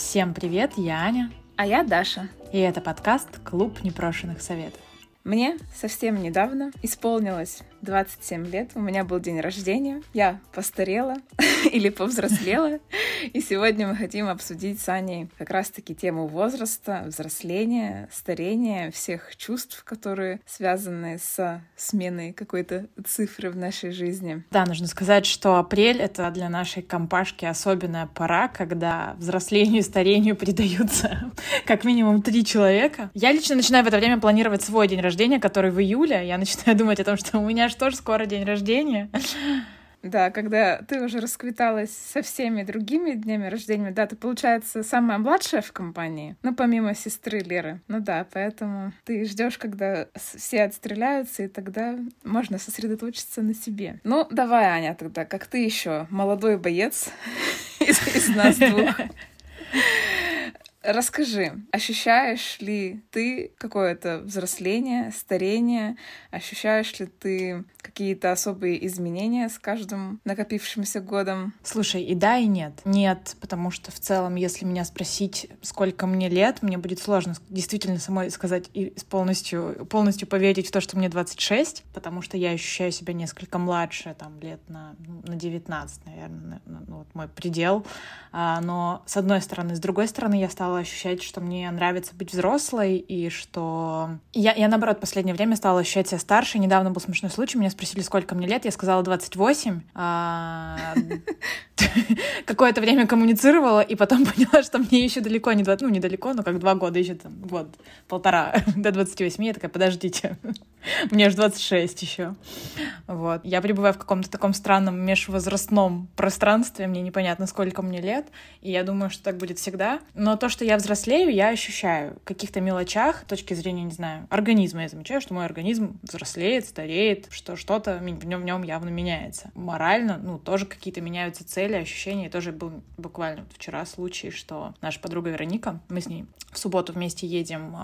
Всем привет, я Аня. А я Даша. И это подкаст «Клуб непрошенных советов». Мне совсем недавно исполнилось 27 лет, у меня был день рождения, я постарела или повзрослела, и сегодня мы хотим обсудить с Аней как раз-таки тему возраста, взросления, старения, всех чувств, которые связаны с сменой какой-то цифры в нашей жизни. Да, нужно сказать, что апрель — это для нашей компашки особенная пора, когда взрослению и старению придаются как минимум три человека. Я лично начинаю в это время планировать свой день рождения, который в июле. Я начинаю думать о том, что у меня же тоже скоро день рождения. Да, когда ты уже расквиталась со всеми другими днями рождения, да, ты, получается, самая младшая в компании, ну, помимо сестры Леры. Ну да, поэтому ты ждешь, когда все отстреляются, и тогда можно сосредоточиться на себе. Ну, давай, Аня, тогда, как ты еще молодой боец из, нас двух. Расскажи, ощущаешь ли ты какое-то взросление, старение? Ощущаешь ли ты какие-то особые изменения с каждым накопившимся годом? Слушай, и да, и нет. Нет, потому что в целом, если меня спросить, сколько мне лет, мне будет сложно действительно самой сказать и полностью, полностью поверить в то, что мне 26, потому что я ощущаю себя несколько младше, там, лет на, ну, на 19, наверное, ну, вот мой предел. А, но, с одной стороны. С другой стороны, я стала ощущать, что мне нравится быть взрослой, и что... Я, я наоборот, в последнее время стала ощущать себя старше. Недавно был смешной случай, меня спросили, сколько мне лет, я сказала 28. А... Какое-то время коммуницировала, и потом поняла, что мне еще далеко не 20, ну, недалеко, но как два года, еще там год, полтора до 28. Я такая, подождите, мне же 26 еще. Вот. Я пребываю в каком-то таком странном межвозрастном пространстве, мне непонятно, сколько мне лет, и я думаю, что так будет всегда. Но то, что я взрослею, я ощущаю в каких-то мелочах, точки зрения, не знаю, организма. Я замечаю, что мой организм взрослеет, стареет, что что-то в нем явно меняется. Морально, ну, тоже какие-то меняются цели, ощущения. И тоже был буквально вчера случай, что наша подруга Вероника, мы с ней в субботу вместе едем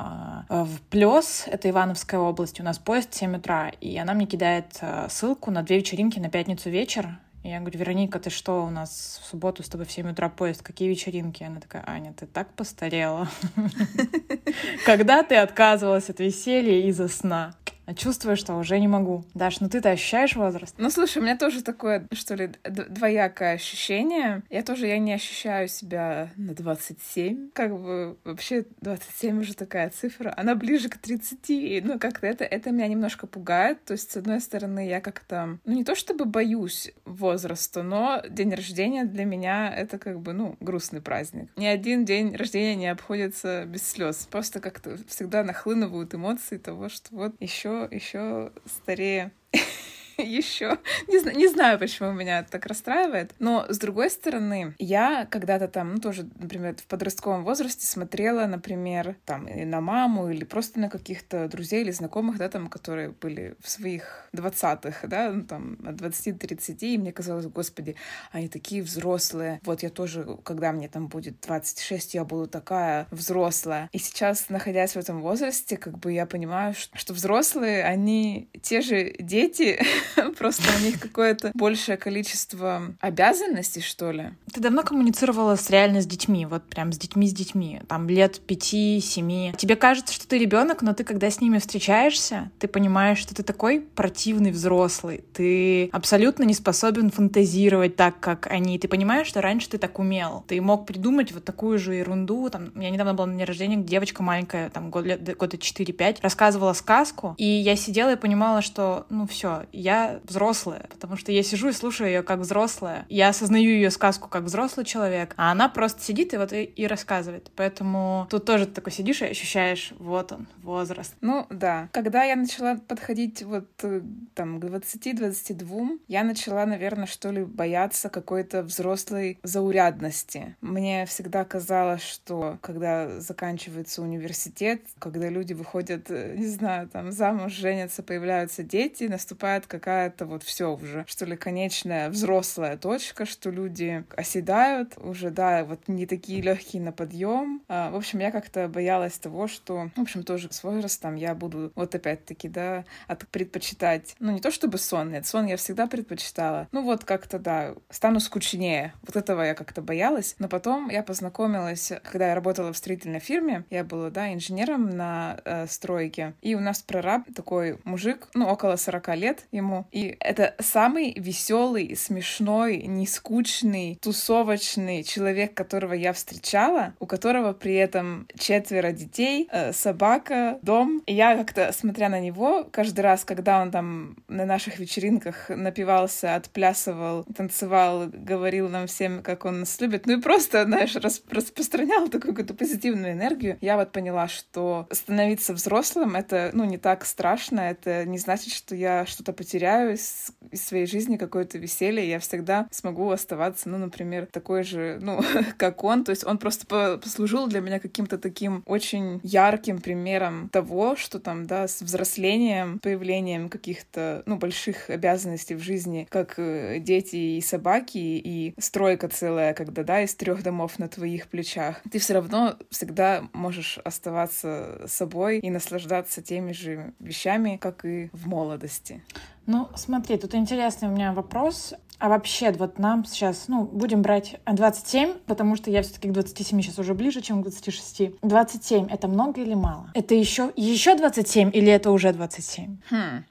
э, в Плес, это Ивановская область, у нас поезд в 7 утра, и она мне кидает э, ссылку на две вечеринки на пятницу вечер, я говорю, Вероника, ты что, у нас в субботу с тобой в 7 утра поезд, какие вечеринки? Она такая, Аня, ты так постарела. Когда ты отказывалась от веселья из-за сна? Чувствую, что уже не могу. Даш, ну ты-то ощущаешь возраст? Ну, слушай, у меня тоже такое, что ли, двоякое ощущение. Я тоже, я не ощущаю себя на 27. Как бы вообще 27 уже такая цифра. Она ближе к 30. Ну, как-то это, это меня немножко пугает. То есть, с одной стороны, я как-то, ну, не то чтобы боюсь возраста, но день рождения для меня это как бы, ну, грустный праздник. Ни один день рождения не обходится без слез. Просто как-то всегда нахлынывают эмоции того, что вот еще еще старее еще. Не, знаю, не знаю, почему меня так расстраивает. Но, с другой стороны, я когда-то там, ну, тоже, например, в подростковом возрасте смотрела, например, там, на маму или просто на каких-то друзей или знакомых, да, там, которые были в своих двадцатых, да, ну, там, от 20 до 30, и мне казалось, господи, они такие взрослые. Вот я тоже, когда мне там будет 26, я буду такая взрослая. И сейчас, находясь в этом возрасте, как бы я понимаю, что, что взрослые, они те же дети, Просто у них какое-то большее количество обязанностей, что ли. Ты давно коммуницировала с реально с детьми, вот прям с детьми с детьми, там лет пяти, семи. Тебе кажется, что ты ребенок, но ты когда с ними встречаешься, ты понимаешь, что ты такой противный взрослый, ты абсолютно не способен фантазировать так, как они. Ты понимаешь, что раньше ты так умел. Ты мог придумать вот такую же ерунду. Там, я недавно была на дне рождения, девочка маленькая, там год, года 4-5, рассказывала сказку, и я сидела и понимала, что, ну все, я взрослая, потому что я сижу и слушаю ее как взрослая. Я осознаю ее сказку как взрослый человек, а она просто сидит и вот и, и рассказывает. Поэтому тут тоже ты такой сидишь и ощущаешь, вот он, возраст. Ну, да. Когда я начала подходить вот э, там к 20-22, я начала, наверное, что ли, бояться какой-то взрослой заурядности. Мне всегда казалось, что когда заканчивается университет, когда люди выходят, э, не знаю, там замуж, женятся, появляются дети, наступает как какая-то вот все уже, что ли, конечная взрослая точка, что люди оседают уже, да, вот не такие легкие на подъем. А, в общем, я как-то боялась того, что, в общем, тоже с возрастом я буду вот опять-таки, да, от предпочитать, ну не то чтобы сон, нет, сон я всегда предпочитала, ну вот как-то, да, стану скучнее. Вот этого я как-то боялась. Но потом я познакомилась, когда я работала в строительной фирме, я была, да, инженером на э, стройке, и у нас прораб такой мужик, ну, около 40 лет ему, и это самый веселый, смешной, нескучный, тусовочный человек, которого я встречала, у которого при этом четверо детей, э, собака, дом. И я как-то, смотря на него, каждый раз, когда он там на наших вечеринках напивался, отплясывал, танцевал, говорил нам всем, как он нас любит, ну и просто, знаешь, распространял такую какую-то позитивную энергию, я вот поняла, что становиться взрослым — это, ну, не так страшно, это не значит, что я что-то потеряю из, своей жизни, какое-то веселье, я всегда смогу оставаться, ну, например, такой же, ну, как он, то есть он просто послужил для меня каким-то таким очень ярким примером того, что там, да, с взрослением, появлением каких-то, ну, больших обязанностей в жизни, как э, дети и собаки, и стройка целая, когда, да, из трех домов на твоих плечах, ты все равно всегда можешь оставаться собой и наслаждаться теми же вещами, как и в молодости. Ну, смотри, тут интересный у меня вопрос. А вообще, вот нам сейчас, ну, будем брать 27, потому что я все-таки к 27 сейчас уже ближе, чем к 26. 27 — это много или мало? Это еще, еще 27 или это уже 27? Хм.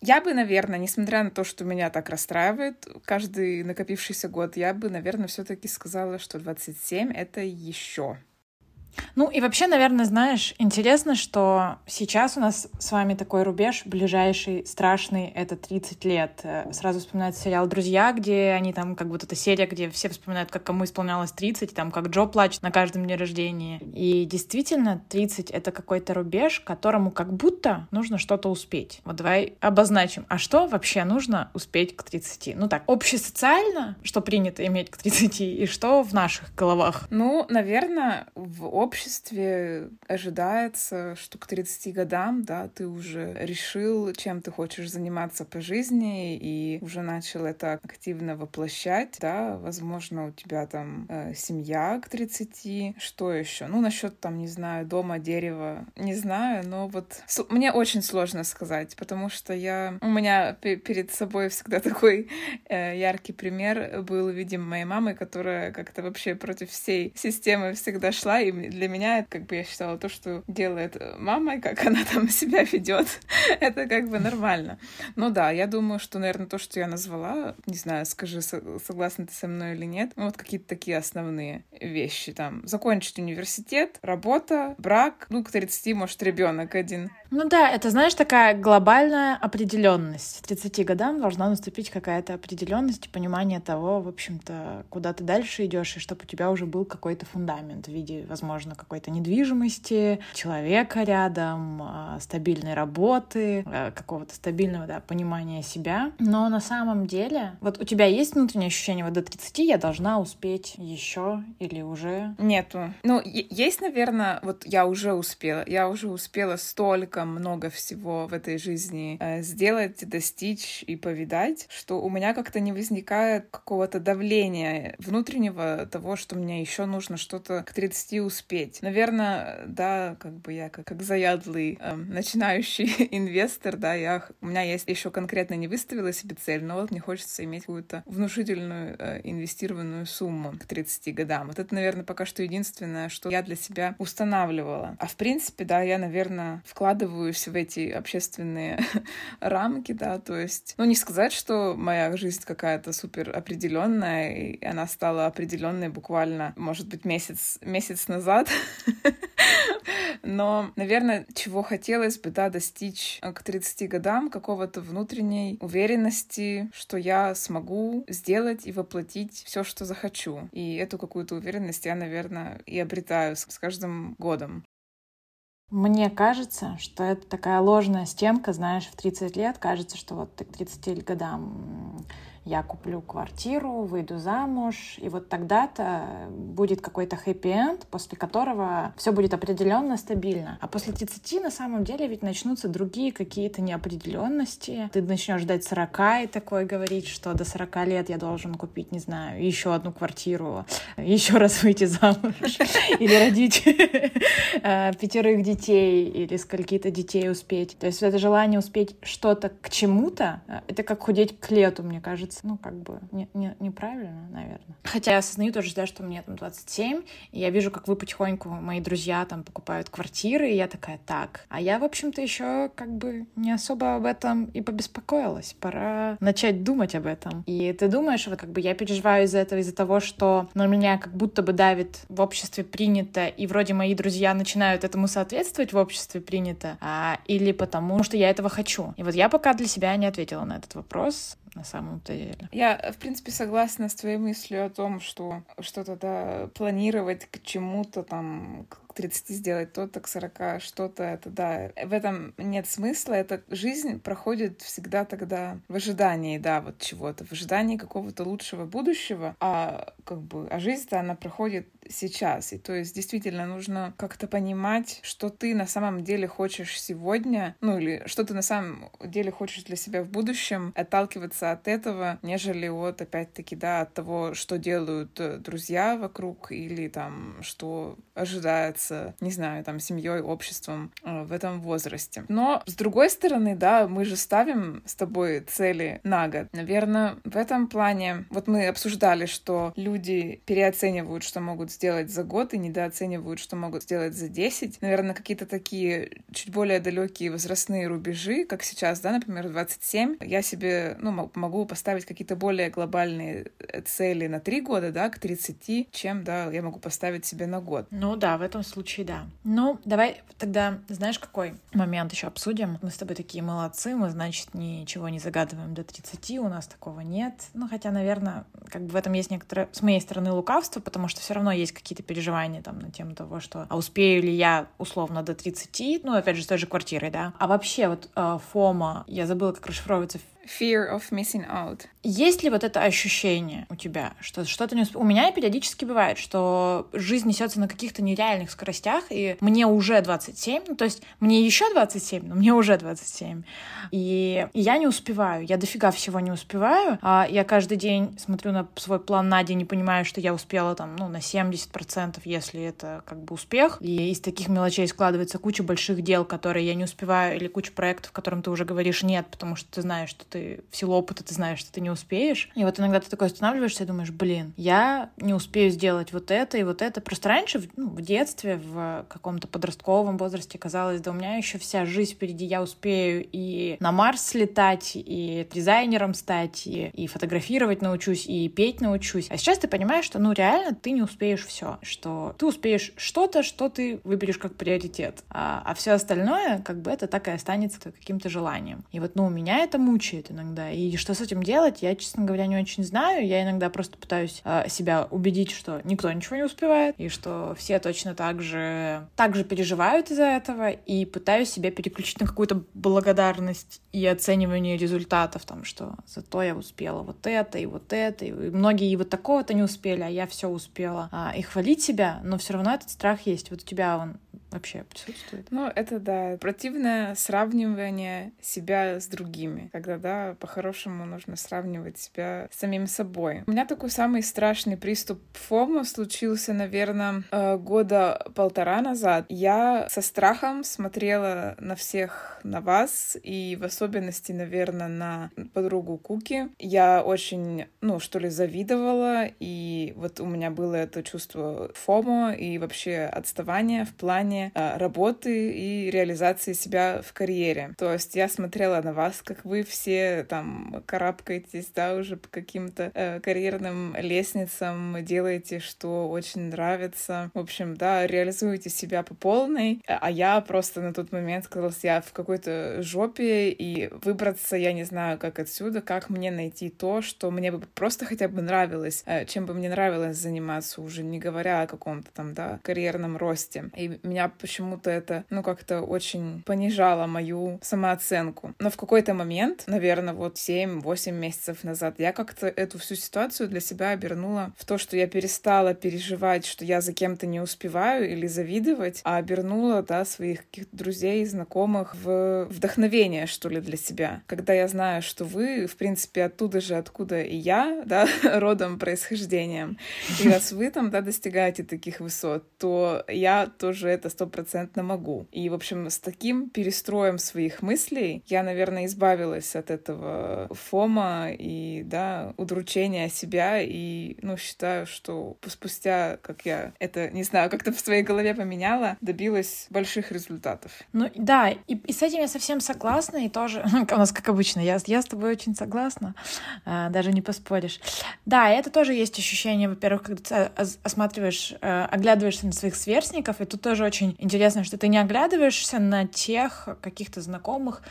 Я бы, наверное, несмотря на то, что меня так расстраивает каждый накопившийся год, я бы, наверное, все-таки сказала, что 27 — это еще ну и вообще, наверное, знаешь, интересно, что сейчас у нас с вами такой рубеж ближайший, страшный, это 30 лет. Э, сразу вспоминается сериал «Друзья», где они там, как будто это серия, где все вспоминают, как кому исполнялось 30, там, как Джо плачет на каждом дне рождения. И действительно, 30 — это какой-то рубеж, которому как будто нужно что-то успеть. Вот давай обозначим, а что вообще нужно успеть к 30? Ну так, общесоциально, что принято иметь к 30, и что в наших головах? Ну, наверное, в обществе ожидается, что к 30 годам, да, ты уже решил, чем ты хочешь заниматься по жизни, и уже начал это активно воплощать, да, возможно, у тебя там э, семья к 30, что еще? Ну, насчет там, не знаю, дома, дерева, не знаю, но вот мне очень сложно сказать, потому что я, у меня перед собой всегда такой э, яркий пример был, видим, моей мамы, которая как-то вообще против всей системы всегда шла, и для меня, как бы я считала, то, что делает мама, и как она там себя ведет, это как бы нормально. Ну да, я думаю, что, наверное, то, что я назвала, не знаю, скажи, согласна ты со мной или нет, ну вот какие-то такие основные вещи там. Закончить университет, работа, брак, ну, к 30, может, ребенок один. Ну да, это, знаешь, такая глобальная определенность. К 30 годам должна наступить какая-то определенность и понимание того, в общем-то, куда ты дальше идешь, и чтобы у тебя уже был какой-то фундамент в виде, возможно, какой-то недвижимости, человека рядом, а, стабильной работы, а, какого-то стабильного да, понимания себя. Но на самом деле, вот у тебя есть внутреннее ощущение, вот до 30 я должна успеть еще или уже? Нету. Ну, есть, наверное, вот я уже успела. Я уже успела столько много всего в этой жизни э, сделать, достичь и повидать, что у меня как-то не возникает какого-то давления внутреннего того, что мне еще нужно что-то к 30 успеть. Наверное, да, как бы я как, как заядлый э, начинающий инвестор, да, я, у меня есть еще конкретно не выставила себе цель, но вот мне хочется иметь какую-то внушительную э, инвестированную сумму к 30 годам. Вот это, наверное, пока что единственное, что я для себя устанавливала. А в принципе, да, я, наверное, вкладываю вписываюсь в эти общественные рамки, да, то есть, ну, не сказать, что моя жизнь какая-то супер определенная, и она стала определенной буквально, может быть, месяц, месяц назад, но, наверное, чего хотелось бы, да, достичь к 30 годам какого-то внутренней уверенности, что я смогу сделать и воплотить все, что захочу. И эту какую-то уверенность я, наверное, и обретаю с каждым годом. Мне кажется, что это такая ложная стенка, знаешь, в 30 лет кажется, что вот к 30 годам я куплю квартиру, выйду замуж, и вот тогда-то будет какой-то хэппи-энд, после которого все будет определенно стабильно. А после 30 на самом деле ведь начнутся другие какие-то неопределенности. Ты начнешь ждать 40 и такой говорить, что до 40 лет я должен купить, не знаю, еще одну квартиру, еще раз выйти замуж или родить э, пятерых детей или скольки-то детей успеть. То есть это желание успеть что-то к чему-то, э, это как худеть к лету, мне кажется. Ну, как бы не, не, неправильно, наверное. Хотя я осознаю тоже, да, что мне там 27, и я вижу, как вы потихоньку, мои друзья там покупают квартиры, и я такая, так. А я, в общем-то, еще как бы не особо об этом и побеспокоилась. Пора начать думать об этом. И ты думаешь, вот как бы я переживаю из-за этого, из-за того, что на меня как будто бы давит в обществе принято, и вроде мои друзья начинают этому соответствовать в обществе принято, а, или потому что я этого хочу. И вот я пока для себя не ответила на этот вопрос на самом-то деле. Я, в принципе, согласна с твоей мыслью о том, что что-то да, планировать к чему-то там, к 30 сделать то-то, к 40 что-то, это да. В этом нет смысла. Эта жизнь проходит всегда тогда в ожидании, да, вот чего-то, в ожидании какого-то лучшего будущего, а как бы, а жизнь-то она проходит сейчас. И то есть действительно нужно как-то понимать, что ты на самом деле хочешь сегодня, ну или что ты на самом деле хочешь для себя в будущем, отталкиваться от этого, нежели от, опять-таки, да, от того, что делают э, друзья вокруг или там, что ожидается, не знаю, там, семьей, обществом э, в этом возрасте. Но, с другой стороны, да, мы же ставим с тобой цели на год. Наверное, в этом плане, вот мы обсуждали, что люди переоценивают, что могут сделать за год и недооценивают, что могут сделать за 10. Наверное, какие-то такие чуть более далекие возрастные рубежи, как сейчас, да, например, 27. Я себе, ну, могу поставить какие-то более глобальные э, цели на 3 года, да, к 30, чем, да, я могу поставить себе на год. Ну да, в этом случае да. Ну, давай тогда, знаешь, какой момент еще обсудим? Мы с тобой такие молодцы, мы, значит, ничего не загадываем до 30, у нас такого нет. Ну, хотя, наверное, как бы в этом есть некоторое, с моей стороны, лукавство, потому что все равно есть какие-то переживания там на тему того, что а успею ли я условно до 30, ну, опять же, с той же квартирой, да. А вообще вот э, ФОМа, я забыла, как расшифровывается Fear of missing out. Есть ли вот это ощущение у тебя, что что-то не усп... У меня периодически бывает, что жизнь несется на каких-то нереальных скоростях, и мне уже 27, ну, то есть мне еще 27, но мне уже 27. И, и я не успеваю, я дофига всего не успеваю. А я каждый день смотрю на свой план на день и понимаю, что я успела там, ну, на 70%, если это как бы успех. И из таких мелочей складывается куча больших дел, которые я не успеваю, или куча проектов, которым ты уже говоришь нет, потому что ты знаешь, что ты в силу опыта ты знаешь, что ты не успеешь. И вот иногда ты такой останавливаешься и думаешь, блин, я не успею сделать вот это и вот это. Просто раньше, ну, в детстве, в каком-то подростковом возрасте казалось, да у меня еще вся жизнь впереди, я успею и на Марс слетать, и дизайнером стать, и, и фотографировать научусь, и петь научусь. А сейчас ты понимаешь, что, ну, реально ты не успеешь все, что ты успеешь что-то, что ты выберешь как приоритет, а, а все остальное, как бы это так и останется каким-то желанием. И вот, ну, меня это мучает мучает иногда. И что с этим делать, я, честно говоря, не очень знаю. Я иногда просто пытаюсь э, себя убедить, что никто ничего не успевает, и что все точно так же, так же переживают из-за этого, и пытаюсь себя переключить на какую-то благодарность и оценивание результатов, там, что зато я успела вот это и вот это, и многие и вот такого-то не успели, а я все успела. А, и хвалить себя, но все равно этот страх есть. Вот у тебя он вообще присутствует? Ну, это да, противное сравнивание себя с другими, когда, да, по-хорошему нужно сравнивать себя с самим собой. У меня такой самый страшный приступ фома случился, наверное, э, года полтора назад. Я со страхом смотрела на всех, на вас, и в особенности, наверное, на подругу Куки. Я очень, ну, что ли, завидовала, и вот у меня было это чувство фома и вообще отставания в плане Э, работы и реализации себя в карьере. То есть я смотрела на вас, как вы все там карабкаетесь, да, уже по каким-то э, карьерным лестницам, делаете, что очень нравится. В общем, да, реализуете себя по полной. А я просто на тот момент казалось, я в какой-то жопе, и выбраться я не знаю, как отсюда, как мне найти то, что мне бы просто хотя бы нравилось, э, чем бы мне нравилось заниматься уже, не говоря о каком-то там, да, карьерном росте. И меня почему-то это, ну, как-то очень понижало мою самооценку. Но в какой-то момент, наверное, наверное, вот 7-8 месяцев назад. Я как-то эту всю ситуацию для себя обернула в то, что я перестала переживать, что я за кем-то не успеваю или завидовать, а обернула, да, своих каких-то друзей, знакомых в вдохновение, что ли, для себя. Когда я знаю, что вы, в принципе, оттуда же, откуда и я, да, родом, происхождением, и раз вы там, да, достигаете таких высот, то я тоже это стопроцентно могу. И, в общем, с таким перестроем своих мыслей я, наверное, избавилась от этого фома и, да, удручения себя, и, ну, считаю, что спустя, как я это, не знаю, как-то в своей голове поменяла, добилась больших результатов. Ну, да, и, и с этим я совсем согласна, и тоже, у нас, как обычно, я, я с тобой очень согласна, а, даже не поспоришь. Да, это тоже есть ощущение, во-первых, когда ты осматриваешь, э, оглядываешься на своих сверстников, и тут тоже очень интересно, что ты не оглядываешься на тех каких-то знакомых,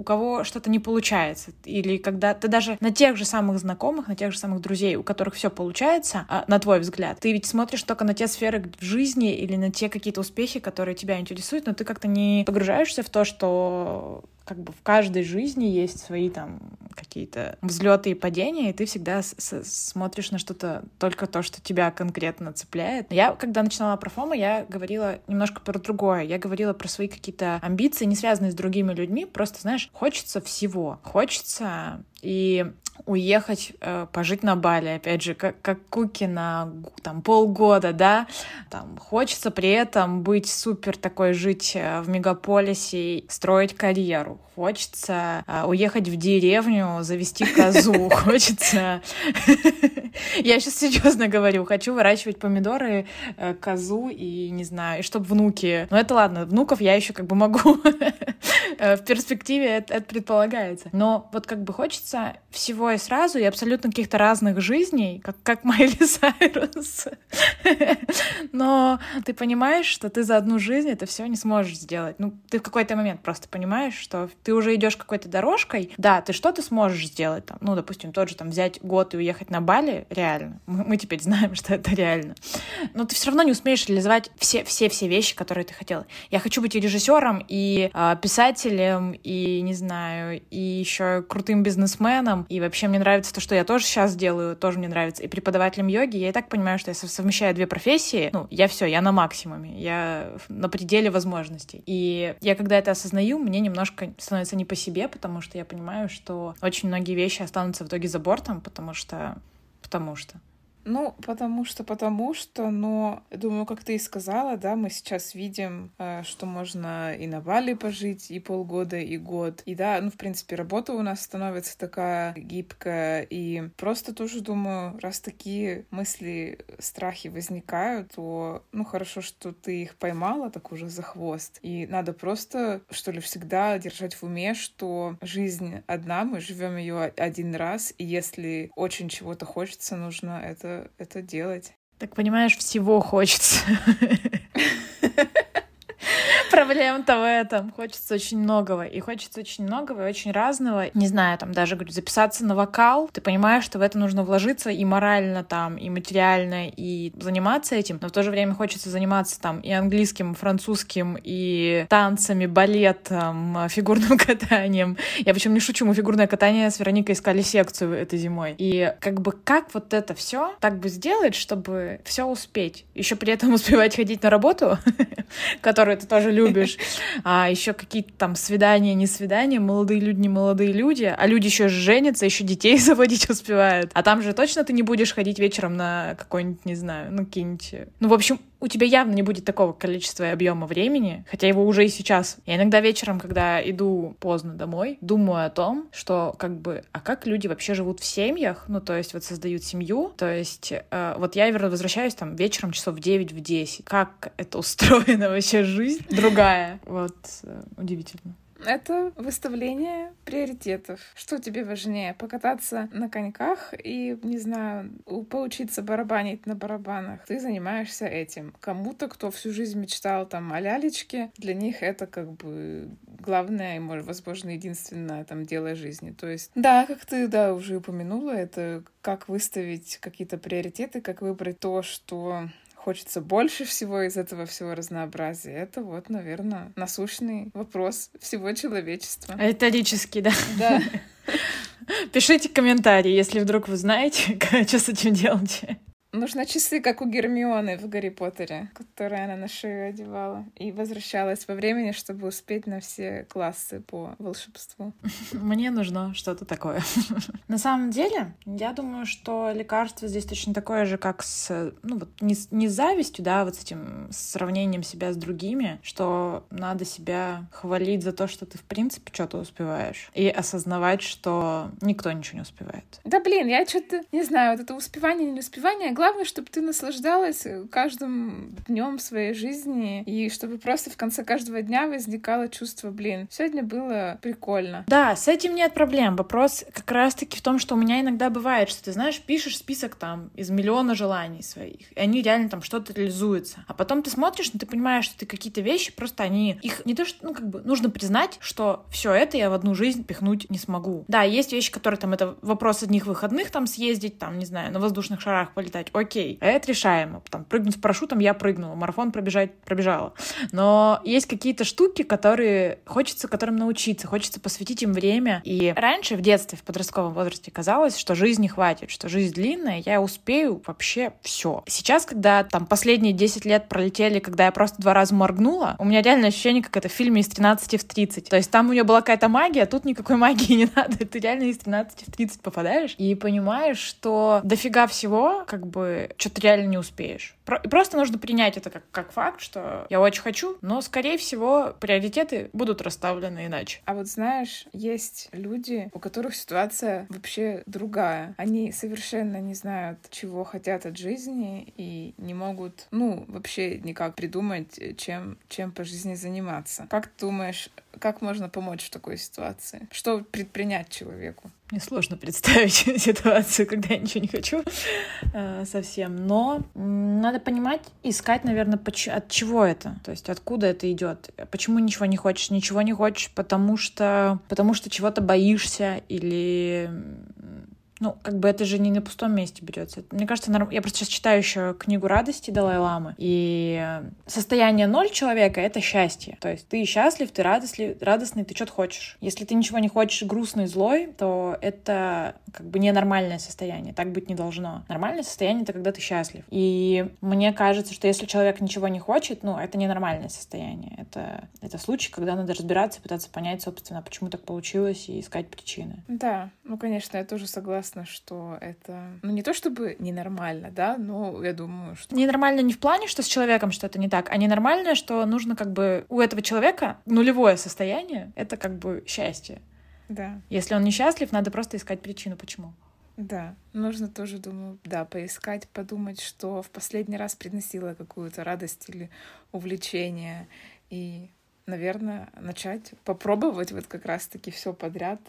у кого что-то не получается, или когда ты даже на тех же самых знакомых, на тех же самых друзей, у которых все получается, а, на твой взгляд, ты ведь смотришь только на те сферы в жизни или на те какие-то успехи, которые тебя интересуют, но ты как-то не погружаешься в то, что как бы в каждой жизни есть свои там какие-то взлеты и падения, и ты всегда смотришь на что-то только то, что тебя конкретно цепляет. Я, когда начинала про ФОМа, я говорила немножко про другое. Я говорила про свои какие-то амбиции, не связанные с другими людьми. Просто, знаешь, хочется всего. Хочется и уехать, э, пожить на Бали, опять же, как, как Куки на там, полгода, да, там, хочется при этом быть супер такой, жить э, в мегаполисе, строить карьеру, хочется э, уехать в деревню, завести козу, хочется... Я сейчас серьезно говорю, хочу выращивать помидоры, э, козу и, не знаю, и чтобы внуки... Ну это ладно, внуков я еще как бы могу. Э, в перспективе это, это предполагается. Но вот как бы хочется всего и сразу, и абсолютно каких-то разных жизней, как, как Майли Сайрус. Но ты понимаешь, что ты за одну жизнь это все не сможешь сделать. Ну, ты в какой-то момент просто понимаешь, что ты уже идешь какой-то дорожкой. Да, ты что-то сможешь сделать. Там, ну, допустим, тот же там взять год и уехать на Бали, реально. Мы, мы теперь знаем, что это реально. Но ты все равно не успеешь реализовать все, все, все вещи, которые ты хотела. Я хочу быть и режиссером, и э, писателем, и, не знаю, и еще крутым бизнесменом, и вообще мне нравится то, что я тоже сейчас делаю, тоже мне нравится, и преподавателем йоги. Я и так понимаю, что я совмещаю две профессии. Ну, я все, я на максимуме, я на пределе возможностей. И я когда это осознаю, мне немножко становится не по себе, потому что я понимаю, что очень многие вещи останутся в итоге за бортом, потому что потому что. Ну, потому что, потому что, но, думаю, как ты и сказала, да, мы сейчас видим, э, что можно и на Бали пожить, и полгода, и год. И да, ну, в принципе, работа у нас становится такая гибкая, и просто тоже думаю, раз такие мысли, страхи возникают, то, ну, хорошо, что ты их поймала так уже за хвост. И надо просто, что ли, всегда держать в уме, что жизнь одна, мы живем ее один раз, и если очень чего-то хочется, нужно это это, делать. Так понимаешь, всего хочется. Проблема-то в этом. Хочется очень многого. И хочется очень многого и очень разного. Не знаю, там даже, говорю, записаться на вокал. Ты понимаешь, что в это нужно вложиться и морально там, и материально, и заниматься этим. Но в то же время хочется заниматься там и английским, и французским, и танцами, балетом, фигурным катанием. Я причем не шучу, мы фигурное катание с Вероникой искали секцию этой зимой. И как бы как вот это все так бы сделать, чтобы все успеть? Еще при этом успевать ходить на работу, которую ты тоже любишь, а еще какие-то там свидания, не свидания, молодые люди, не молодые люди, а люди еще женятся, еще детей заводить успевают. А там же точно ты не будешь ходить вечером на какой-нибудь, не знаю, ну, какие-нибудь... Ну, в общем, у тебя явно не будет такого количества и объема времени, хотя его уже и сейчас. Я иногда вечером, когда иду поздно домой, думаю о том, что как бы, а как люди вообще живут в семьях, ну, то есть вот создают семью, то есть э, вот я возвращаюсь там вечером часов в 9, в 10. Как это устроена вообще жизнь другая? Вот, э, удивительно. Это выставление приоритетов. Что тебе важнее? Покататься на коньках и, не знаю, поучиться барабанить на барабанах. Ты занимаешься этим. Кому-то, кто всю жизнь мечтал там о лялечке, для них это как бы главное и, может, возможно, единственное там дело жизни. То есть, да, как ты, да, уже упомянула, это как выставить какие-то приоритеты, как выбрать то, что хочется больше всего из этого всего разнообразия. Это вот, наверное, насущный вопрос всего человечества. Риторический, да. Да. Пишите комментарии, если вдруг вы знаете, что с этим делать. Нужно часы, как у Гермионы в Гарри Поттере, которые она на шею одевала. И возвращалась во времени, чтобы успеть на все классы по волшебству. Мне нужно что-то такое. На самом деле, я думаю, что лекарство здесь точно такое же, как с, ну вот, не, не с завистью, да, вот с этим сравнением себя с другими, что надо себя хвалить за то, что ты, в принципе, что-то успеваешь. И осознавать, что никто ничего не успевает. Да блин, я что-то, не знаю, вот это успевание, не успевание, главное, чтобы ты наслаждалась э, каждым днем своей жизни, и чтобы просто в конце каждого дня возникало чувство, блин, сегодня было прикольно. Да, с этим нет проблем. Вопрос как раз-таки в том, что у меня иногда бывает, что ты знаешь, пишешь список там из миллиона желаний своих, и они реально там что-то реализуются. А потом ты смотришь, ну ты понимаешь, что ты какие-то вещи просто они их не то что ну как бы нужно признать, что все это я в одну жизнь пихнуть не смогу. Да, есть вещи, которые там это вопрос одних выходных там съездить, там не знаю, на воздушных шарах полетать окей, а это решаемо. Там, прыгнуть с парашютом я прыгнула, марафон пробежать пробежала. Но есть какие-то штуки, которые хочется которым научиться, хочется посвятить им время. И раньше, в детстве, в подростковом возрасте, казалось, что жизни хватит, что жизнь длинная, я успею вообще все. Сейчас, когда там последние 10 лет пролетели, когда я просто два раза моргнула, у меня реально ощущение, как это в фильме из 13 в 30. То есть там у нее была какая-то магия, а тут никакой магии не надо. Ты реально из 13 в 30 попадаешь и понимаешь, что дофига всего, как бы бы что-то реально не успеешь. Про- просто нужно принять это как, как факт, что я очень хочу, но, скорее всего, приоритеты будут расставлены иначе. А вот знаешь, есть люди, у которых ситуация вообще другая. Они совершенно не знают, чего хотят от жизни и не могут, ну, вообще никак придумать, чем, чем по жизни заниматься. Как ты думаешь, как можно помочь в такой ситуации? Что предпринять человеку? Мне сложно представить ситуацию, когда я ничего не хочу э, совсем. Но надо понимать, искать, наверное, от чего это. То есть откуда это идет. Почему ничего не хочешь? Ничего не хочешь, потому что, потому что чего-то боишься или ну, как бы это же не на пустом месте берется. Мне кажется, норм... я просто сейчас читаю еще книгу радости Далай-Ламы, и состояние ноль человека — это счастье. То есть ты счастлив, ты радостный, радостный, ты что-то хочешь. Если ты ничего не хочешь, грустный, злой, то это как бы ненормальное состояние. Так быть не должно. Нормальное состояние — это когда ты счастлив. И мне кажется, что если человек ничего не хочет, ну, это ненормальное состояние. Это, это случай, когда надо разбираться, пытаться понять, собственно, почему так получилось, и искать причины. Да, ну, конечно, я тоже согласна согласна, что это, ну, не то чтобы ненормально, да, но я думаю, что... Ненормально не в плане, что с человеком что-то не так, а ненормально, что нужно как бы у этого человека нулевое состояние, это как бы счастье. Да. Если он несчастлив, надо просто искать причину, почему. Да, нужно тоже, думаю, да, поискать, подумать, что в последний раз приносило какую-то радость или увлечение, и наверное, начать попробовать вот как раз-таки все подряд,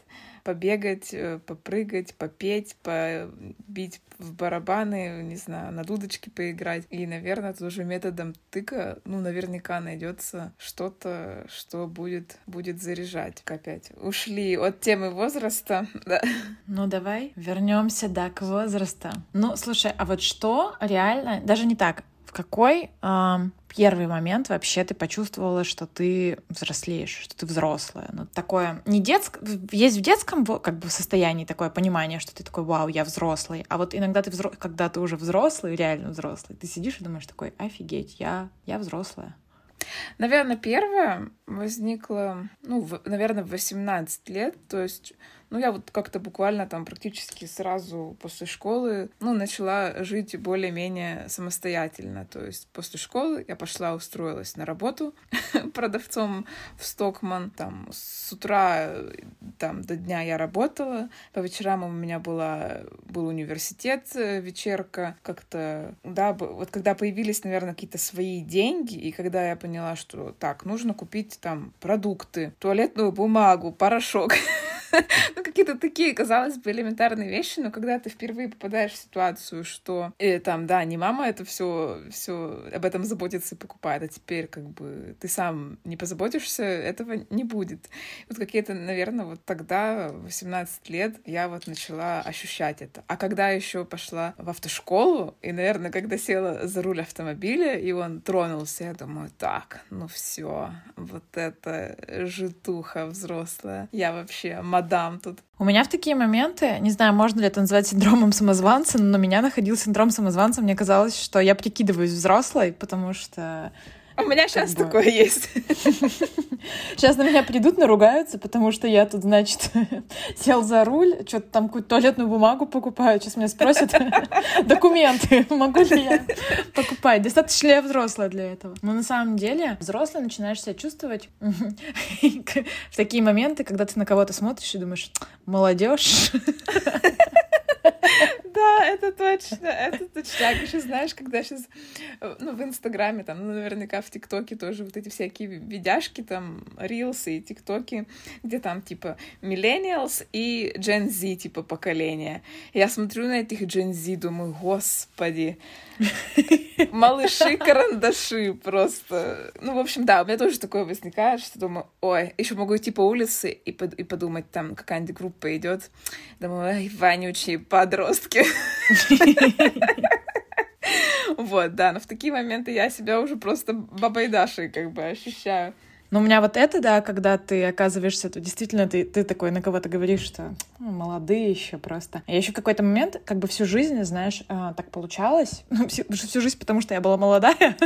побегать, э, попрыгать, попеть, побить в барабаны, не знаю, на дудочке поиграть. И, наверное, тоже методом тыка, ну, наверняка найдется что-то, что будет, будет заряжать. Опять ушли от темы возраста, да. Ну, давай вернемся, да, к возрасту. Ну, слушай, а вот что реально, даже не так, в какой э, первый момент вообще ты почувствовала, что ты взрослеешь, что ты взрослая? Ну, такое не детское, есть в детском как бы состоянии такое понимание, что ты такой, вау, я взрослый. А вот иногда ты взрослый, когда ты уже взрослый, реально взрослый, ты сидишь и думаешь такой, офигеть, я, я взрослая. Наверное, первое возникло, ну, в, наверное, в 18 лет, то есть ну, я вот как-то буквально там практически сразу после школы, ну, начала жить более-менее самостоятельно. То есть после школы я пошла, устроилась на работу продавцом в Стокман. Там с утра там до дня я работала, по вечерам у меня была, был университет, э, вечерка. Как-то, да, вот когда появились, наверное, какие-то свои деньги, и когда я поняла, что так, нужно купить там продукты, туалетную бумагу, порошок, ну, какие-то такие, казалось бы, элементарные вещи, но когда ты впервые попадаешь в ситуацию, что э, там, да, не мама это все, все об этом заботится и покупает, а теперь как бы ты сам не позаботишься, этого не будет. Вот какие-то, наверное, вот тогда, 18 лет, я вот начала ощущать это. А когда еще пошла в автошколу, и, наверное, когда села за руль автомобиля, и он тронулся, я думаю, так, ну все, вот это житуха взрослая. Я вообще мадам тут. У меня в такие моменты, не знаю, можно ли это назвать синдромом самозванца, но у меня находил синдром самозванца, мне казалось, что я прикидываюсь взрослой, потому что у меня сейчас бы... такое есть. Сейчас на меня придут, наругаются, потому что я тут, значит, сел за руль, что-то там какую-то туалетную бумагу покупаю. Сейчас меня спросят документы, могу ли я покупать. Достаточно ли я взрослая для этого? Но на самом деле взрослый начинаешь себя чувствовать в такие моменты, когда ты на кого-то смотришь и думаешь, молодежь. Да, это точно, это точно. Еще знаешь, когда сейчас, ну, в Инстаграме, там, ну, наверняка в ТикТоке тоже вот эти всякие видяшки, там, рилсы и ТикТоки, где там, типа, millennials и Gen Z, типа, поколение. Я смотрю на этих Gen Z, думаю, господи, малыши-карандаши просто. Ну, в общем, да, у меня тоже такое возникает, что думаю, ой, еще могу идти по улице и, под, и подумать, там какая-нибудь группа идет, думаю, ай, вонючие подростки. Вот, да, но в такие моменты я себя уже просто бабой Дашей как бы ощущаю. Но у меня вот это, да, когда ты оказываешься, то действительно ты, ты такой на кого-то говоришь, что ну, молодые еще просто. А я еще в какой-то момент, как бы всю жизнь, знаешь, э, так получалось. Ну, всю, всю жизнь, потому что я была молодая.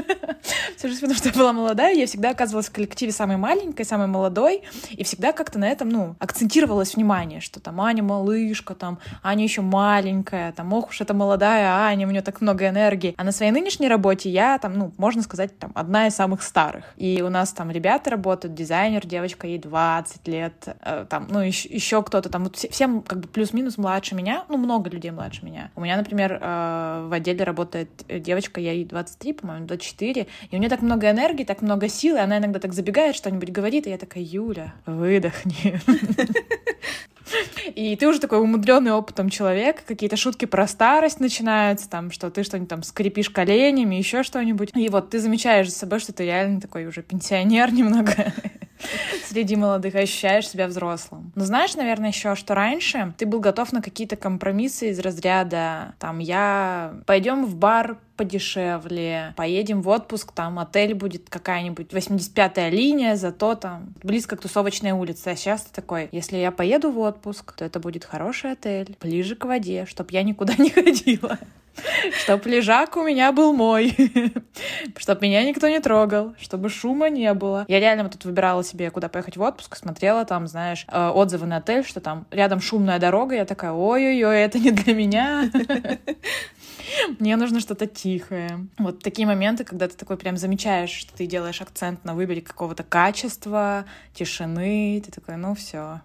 всю жизнь, потому что я была молодая, я всегда оказывалась в коллективе самой маленькой, самой молодой, и всегда как-то на этом, ну, акцентировалось внимание, что там Аня малышка, там Аня еще маленькая, там, ох уж это молодая Аня, у нее так много энергии. А на своей нынешней работе я там, ну, можно сказать, там, одна из самых старых. И у нас там ребята работают, дизайнер, девочка, ей 20 лет, э, там, ну, еще, еще кто-то там, вот все, все как бы плюс-минус младше меня, ну, много людей младше меня. У меня, например, э, в отделе работает девочка, я ей 23, по-моему, 24, и у нее так много энергии, так много сил, и она иногда так забегает, что-нибудь говорит, и я такая, Юля, выдохни. И ты уже такой умудренный опытом человек, какие-то шутки про старость начинаются, там, что ты что-нибудь там скрипишь коленями, еще что-нибудь. И вот ты замечаешь за собой, что ты реально такой уже пенсионер немного среди молодых, ощущаешь себя взрослым. Но знаешь, наверное, еще, что раньше ты был готов на какие-то компромиссы из разряда, там, я пойдем в бар подешевле, поедем в отпуск, там отель будет какая-нибудь 85-я линия, зато там близко к тусовочной улице. А сейчас ты такой, если я поеду в отпуск, то это будет хороший отель, ближе к воде, чтоб я никуда не ходила. Чтоб лежак у меня был мой. Чтоб меня никто не трогал. Чтобы шума не было. Я реально тут выбирала себе, куда поехать в отпуск. Смотрела там, знаешь, э, отзывы на отель, что там рядом шумная дорога. Я такая, ой-ой-ой, это не для меня. Мне нужно что-то тихое. Вот такие моменты, когда ты такой прям замечаешь, что ты делаешь акцент на выборе какого-то качества, тишины, ты такой, ну все.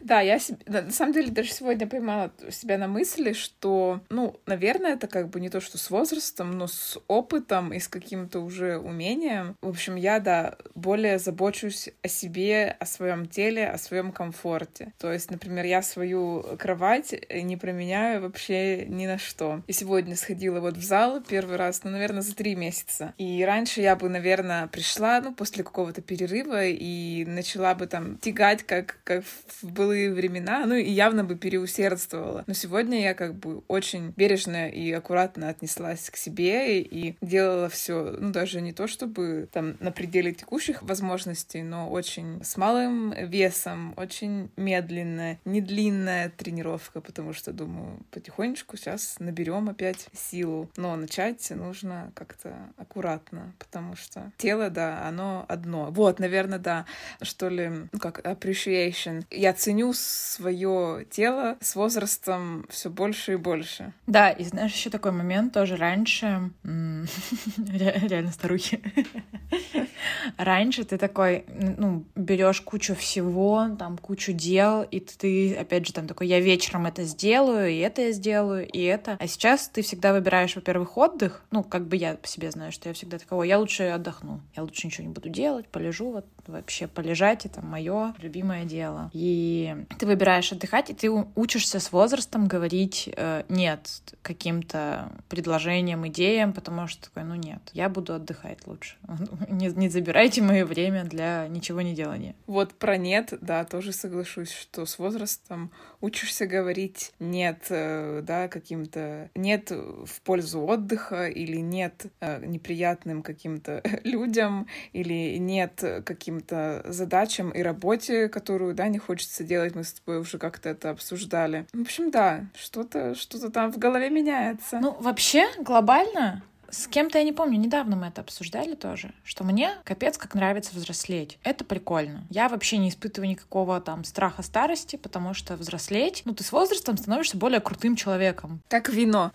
Да, я на самом деле даже сегодня поймала себя на мысли, что, ну, наверное, это как бы не то, что с возрастом, но с опытом и с каким-то уже умением. В общем, я, да, более забочусь о себе, о своем теле, о своем комфорте. То есть, например, я свою кровать не променяю вообще ни на что. И сегодня сходила вот в зал первый раз, ну, наверное, за три месяца. И раньше я бы, наверное, пришла, ну, после какого-то перерыва и начала бы там тягать, как, как в былые времена, ну, и явно бы переусердствовала. Но сегодня я как бы очень бережно и аккуратно отнеслась к себе и, делала все, ну, даже не то, чтобы там на пределе текущих возможностей, но очень с малым весом, очень медленная, не длинная тренировка, потому что, думаю, потихонечку сейчас наберу берем опять силу. Но начать нужно как-то аккуратно, потому что тело, да, оно одно. Вот, наверное, да, что ли, ну как appreciation. Я ценю свое тело с возрастом все больше и больше. Да, и знаешь, еще такой момент тоже раньше, реально старухи. Раньше ты такой, ну, берешь кучу всего, там, кучу дел, и ты, опять же, там такой, я вечером это сделаю, и это я сделаю, и это. А сейчас ты всегда выбираешь, во-первых, отдых. Ну, как бы я по себе знаю, что я всегда такого, я лучше отдохну. Я лучше ничего не буду делать, полежу, вот вообще полежать, это мое любимое дело. И ты выбираешь отдыхать, и ты учишься с возрастом говорить э, нет каким-то предложениям, идеям, потому что такой, ну нет, я буду отдыхать лучше. не, не забирайте мое время для ничего не делания. Вот про нет, да, тоже соглашусь, что с возрастом учишься говорить нет, э, да, каким-то нет в пользу отдыха или нет э, неприятным каким-то людям или нет каким-то задачам и работе, которую, да, не хочется делать. Мы с тобой уже как-то это обсуждали. В общем, да, что-то что-то там в голове меняется. Ну, вообще, глобально, с кем-то, я не помню, недавно мы это обсуждали тоже, что мне капец как нравится взрослеть. Это прикольно. Я вообще не испытываю никакого там страха старости, потому что взрослеть, ну ты с возрастом становишься более крутым человеком. Как вино.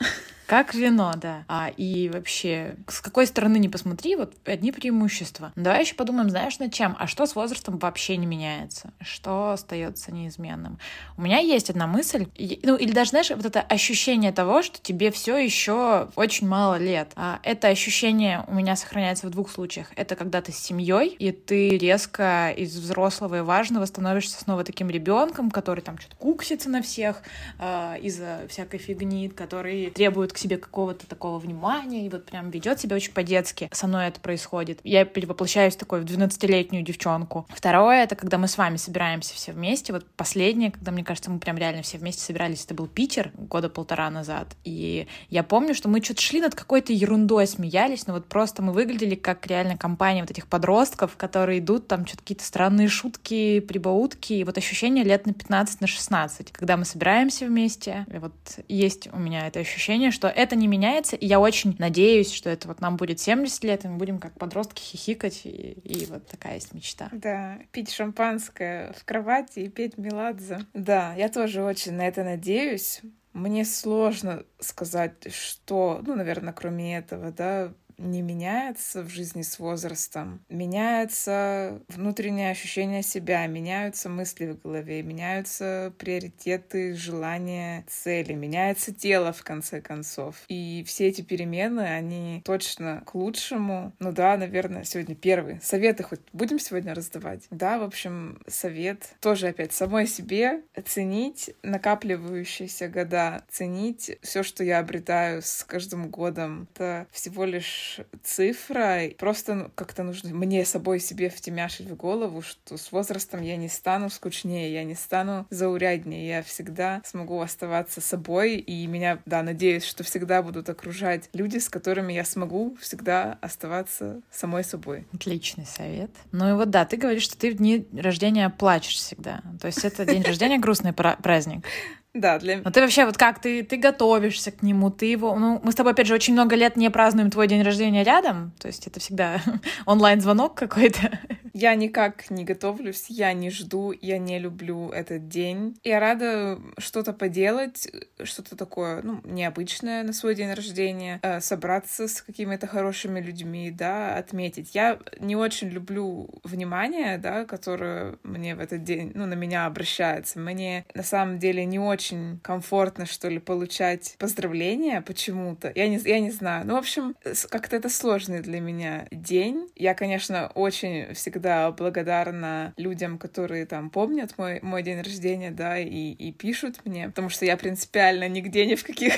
Как вино, да. А, и вообще, с какой стороны не посмотри, вот одни преимущества. Но давай еще подумаем, знаешь, над чем? А что с возрастом вообще не меняется? Что остается неизменным? У меня есть одна мысль, ну или даже, знаешь, вот это ощущение того, что тебе все еще очень мало лет. А это ощущение у меня сохраняется в двух случаях. Это когда ты с семьей, и ты резко из взрослого и важного становишься снова таким ребенком, который там что-то куксится на всех э, из-за всякой фигни, который требует к себе какого-то такого внимания и вот прям ведет себя очень по-детски. Со мной это происходит. Я перевоплощаюсь такой в 12-летнюю девчонку. Второе — это когда мы с вами собираемся все вместе. Вот последнее, когда, мне кажется, мы прям реально все вместе собирались, это был Питер года полтора назад. И я помню, что мы что-то шли над какой-то ерундой, смеялись, но вот просто мы выглядели как реально компания вот этих подростков, которые идут, там что-то какие-то странные шутки, прибаутки, и вот ощущение лет на 15, на 16, когда мы собираемся вместе. И вот есть у меня это ощущение, что это не меняется, и я очень надеюсь, что это вот нам будет 70 лет, и мы будем как подростки хихикать, и, и вот такая есть мечта. Да, пить шампанское в кровати и петь Меладзе. Да, я тоже очень на это надеюсь. Мне сложно сказать, что, ну, наверное, кроме этого, да, не меняется в жизни с возрастом. Меняется внутреннее ощущение себя, меняются мысли в голове, меняются приоритеты, желания, цели, меняется тело, в конце концов. И все эти перемены, они точно к лучшему. Ну да, наверное, сегодня первый. Советы хоть будем сегодня раздавать? Да, в общем, совет тоже опять самой себе ценить накапливающиеся года, ценить все, что я обретаю с каждым годом. Это всего лишь цифра. Просто ну, как-то нужно мне собой себе втемяшить в голову, что с возрастом я не стану скучнее, я не стану зауряднее, я всегда смогу оставаться собой, и меня, да, надеюсь, что всегда будут окружать люди, с которыми я смогу всегда оставаться самой собой. Отличный совет. Ну и вот да, ты говоришь, что ты в дни рождения плачешь всегда. То есть это день рождения грустный праздник. Да, для... Но ты вообще вот как, ты, ты готовишься к нему, ты его... Ну, мы с тобой, опять же, очень много лет не празднуем твой день рождения рядом, то есть это всегда онлайн-звонок какой-то. Я никак не готовлюсь, я не жду, я не люблю этот день. Я рада что-то поделать, что-то такое, ну, необычное на свой день рождения, э, собраться с какими-то хорошими людьми, да, отметить. Я не очень люблю внимание, да, которое мне в этот день, ну, на меня обращается. Мне на самом деле не очень комфортно, что ли, получать поздравления почему-то. Я не, я не знаю. Ну, в общем, как-то это сложный для меня день. Я, конечно, очень всегда благодарна людям, которые там помнят мой, мой день рождения, да, и, и пишут мне, потому что я принципиально нигде ни в каких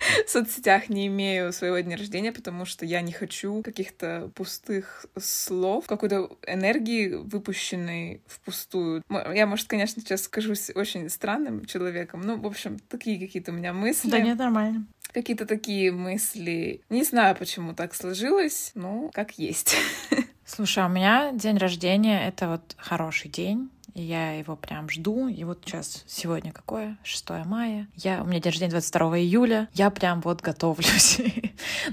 соцсетях не имею своего дня рождения, потому что я не хочу каких-то пустых слов, какой-то энергии, выпущенной впустую. Я, может, конечно, сейчас скажусь очень странным человеком, ну, в общем, такие какие-то у меня мысли. Да нет, нормально. Какие-то такие мысли. Не знаю, почему так сложилось, но как есть. Слушай, а у меня день рождения — это вот хороший день. И я его прям жду. И вот сейчас, сегодня какое? 6 мая. Я, у меня день рождения 22 июля. Я прям вот готовлюсь.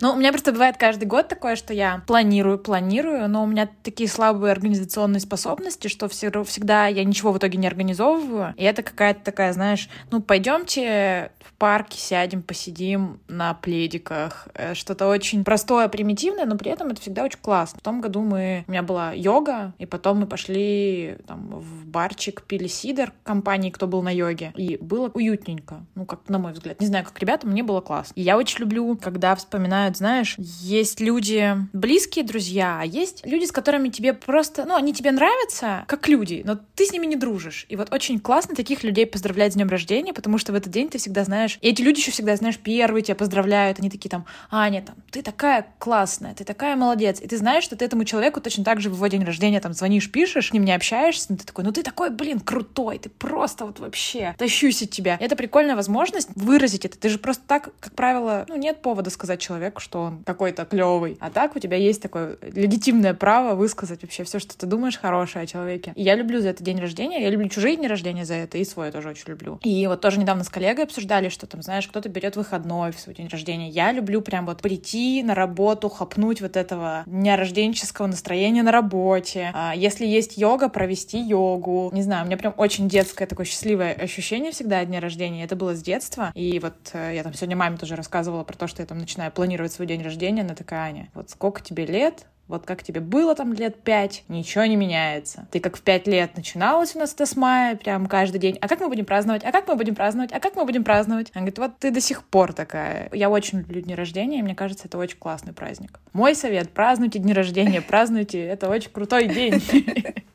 Ну, у меня просто бывает каждый год такое, что я планирую, планирую, но у меня такие слабые организационные способности, что всегда я ничего в итоге не организовываю. И это какая-то такая, знаешь, ну, пойдемте в парке сядем, посидим на пледиках. Э, что-то очень простое, примитивное, но при этом это всегда очень классно. В том году мы... У меня была йога, и потом мы пошли там, в барчик, пили сидр компании, кто был на йоге, и было уютненько, ну, как на мой взгляд. Не знаю, как ребята, мне было классно. И я очень люблю, когда вспоминают, знаешь, есть люди близкие друзья, а есть люди, с которыми тебе просто, ну, они тебе нравятся, как люди, но ты с ними не дружишь. И вот очень классно таких людей поздравлять с днем рождения, потому что в этот день ты всегда знаешь, и эти люди еще всегда, знаешь, первые тебя поздравляют, они такие там, Аня, там, ты такая классная, ты такая молодец, и ты знаешь, что ты этому человеку точно так же в его день рождения там звонишь, пишешь, с ним не общаешься, но ты такой, ну ты такой, блин, крутой, ты просто вот вообще тащусь от тебя. Это прикольная возможность выразить это. Ты же просто так, как правило, ну нет повода сказать человеку, что он какой-то клевый. А так у тебя есть такое легитимное право высказать вообще все, что ты думаешь хорошее о человеке. И я люблю за это день рождения, я люблю чужие дни рождения за это, и свой тоже очень люблю. И вот тоже недавно с коллегой обсуждали, что там, знаешь, кто-то берет выходной в свой день рождения. Я люблю прям вот прийти на работу, хапнуть вот этого дня рожденческого настроения на работе. А если есть йога, провести йогу. Не знаю, у меня прям очень детское такое счастливое ощущение всегда от дня рождения. Это было с детства. И вот э, я там сегодня маме тоже рассказывала про то, что я там начинаю планировать свой день рождения. Она такая, Аня, вот сколько тебе лет, вот как тебе было там лет пять, ничего не меняется. Ты как в пять лет начиналась у нас это с мая, прям каждый день. А как мы будем праздновать? А как мы будем праздновать? А как мы будем праздновать? Она говорит, вот ты до сих пор такая. Я очень люблю дни рождения, и мне кажется, это очень классный праздник. Мой совет — празднуйте дни рождения, празднуйте. Это очень крутой день.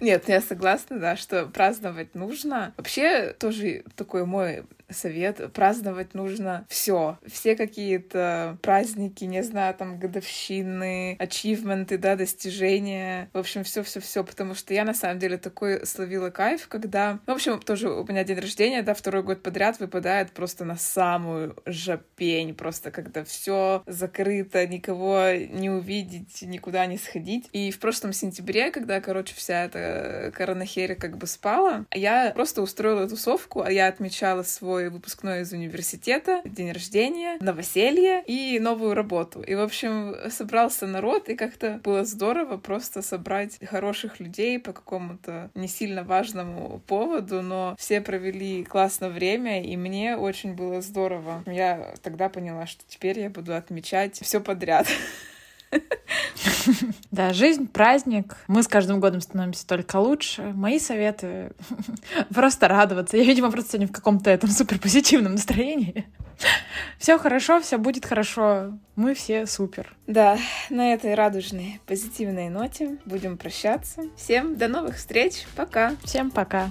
Нет, я согласна, да, что праздновать нужно. Вообще, тоже такой мой совет. Праздновать нужно все. Все какие-то праздники, не знаю, там, годовщины, ачивменты, да, достижения. В общем, все, все, все. Потому что я на самом деле такой словила кайф, когда... В общем, тоже у меня день рождения, да, второй год подряд выпадает просто на самую жопень. Просто когда все закрыто, никого не увидеть, никуда не сходить. И в прошлом сентябре, когда, короче, вся эта коронахерия как бы спала, я просто устроила тусовку, а я отмечала свой свой выпускной из университета, день рождения, новоселье и новую работу. И, в общем, собрался народ, и как-то было здорово просто собрать хороших людей по какому-то не сильно важному поводу, но все провели классное время, и мне очень было здорово. Я тогда поняла, что теперь я буду отмечать все подряд. Да, жизнь, праздник. Мы с каждым годом становимся только лучше. Мои советы — просто радоваться. Я, видимо, просто сегодня в каком-то этом суперпозитивном настроении. Все хорошо, все будет хорошо. Мы все супер. Да, на этой радужной, позитивной ноте будем прощаться. Всем до новых встреч. Пока. Всем пока.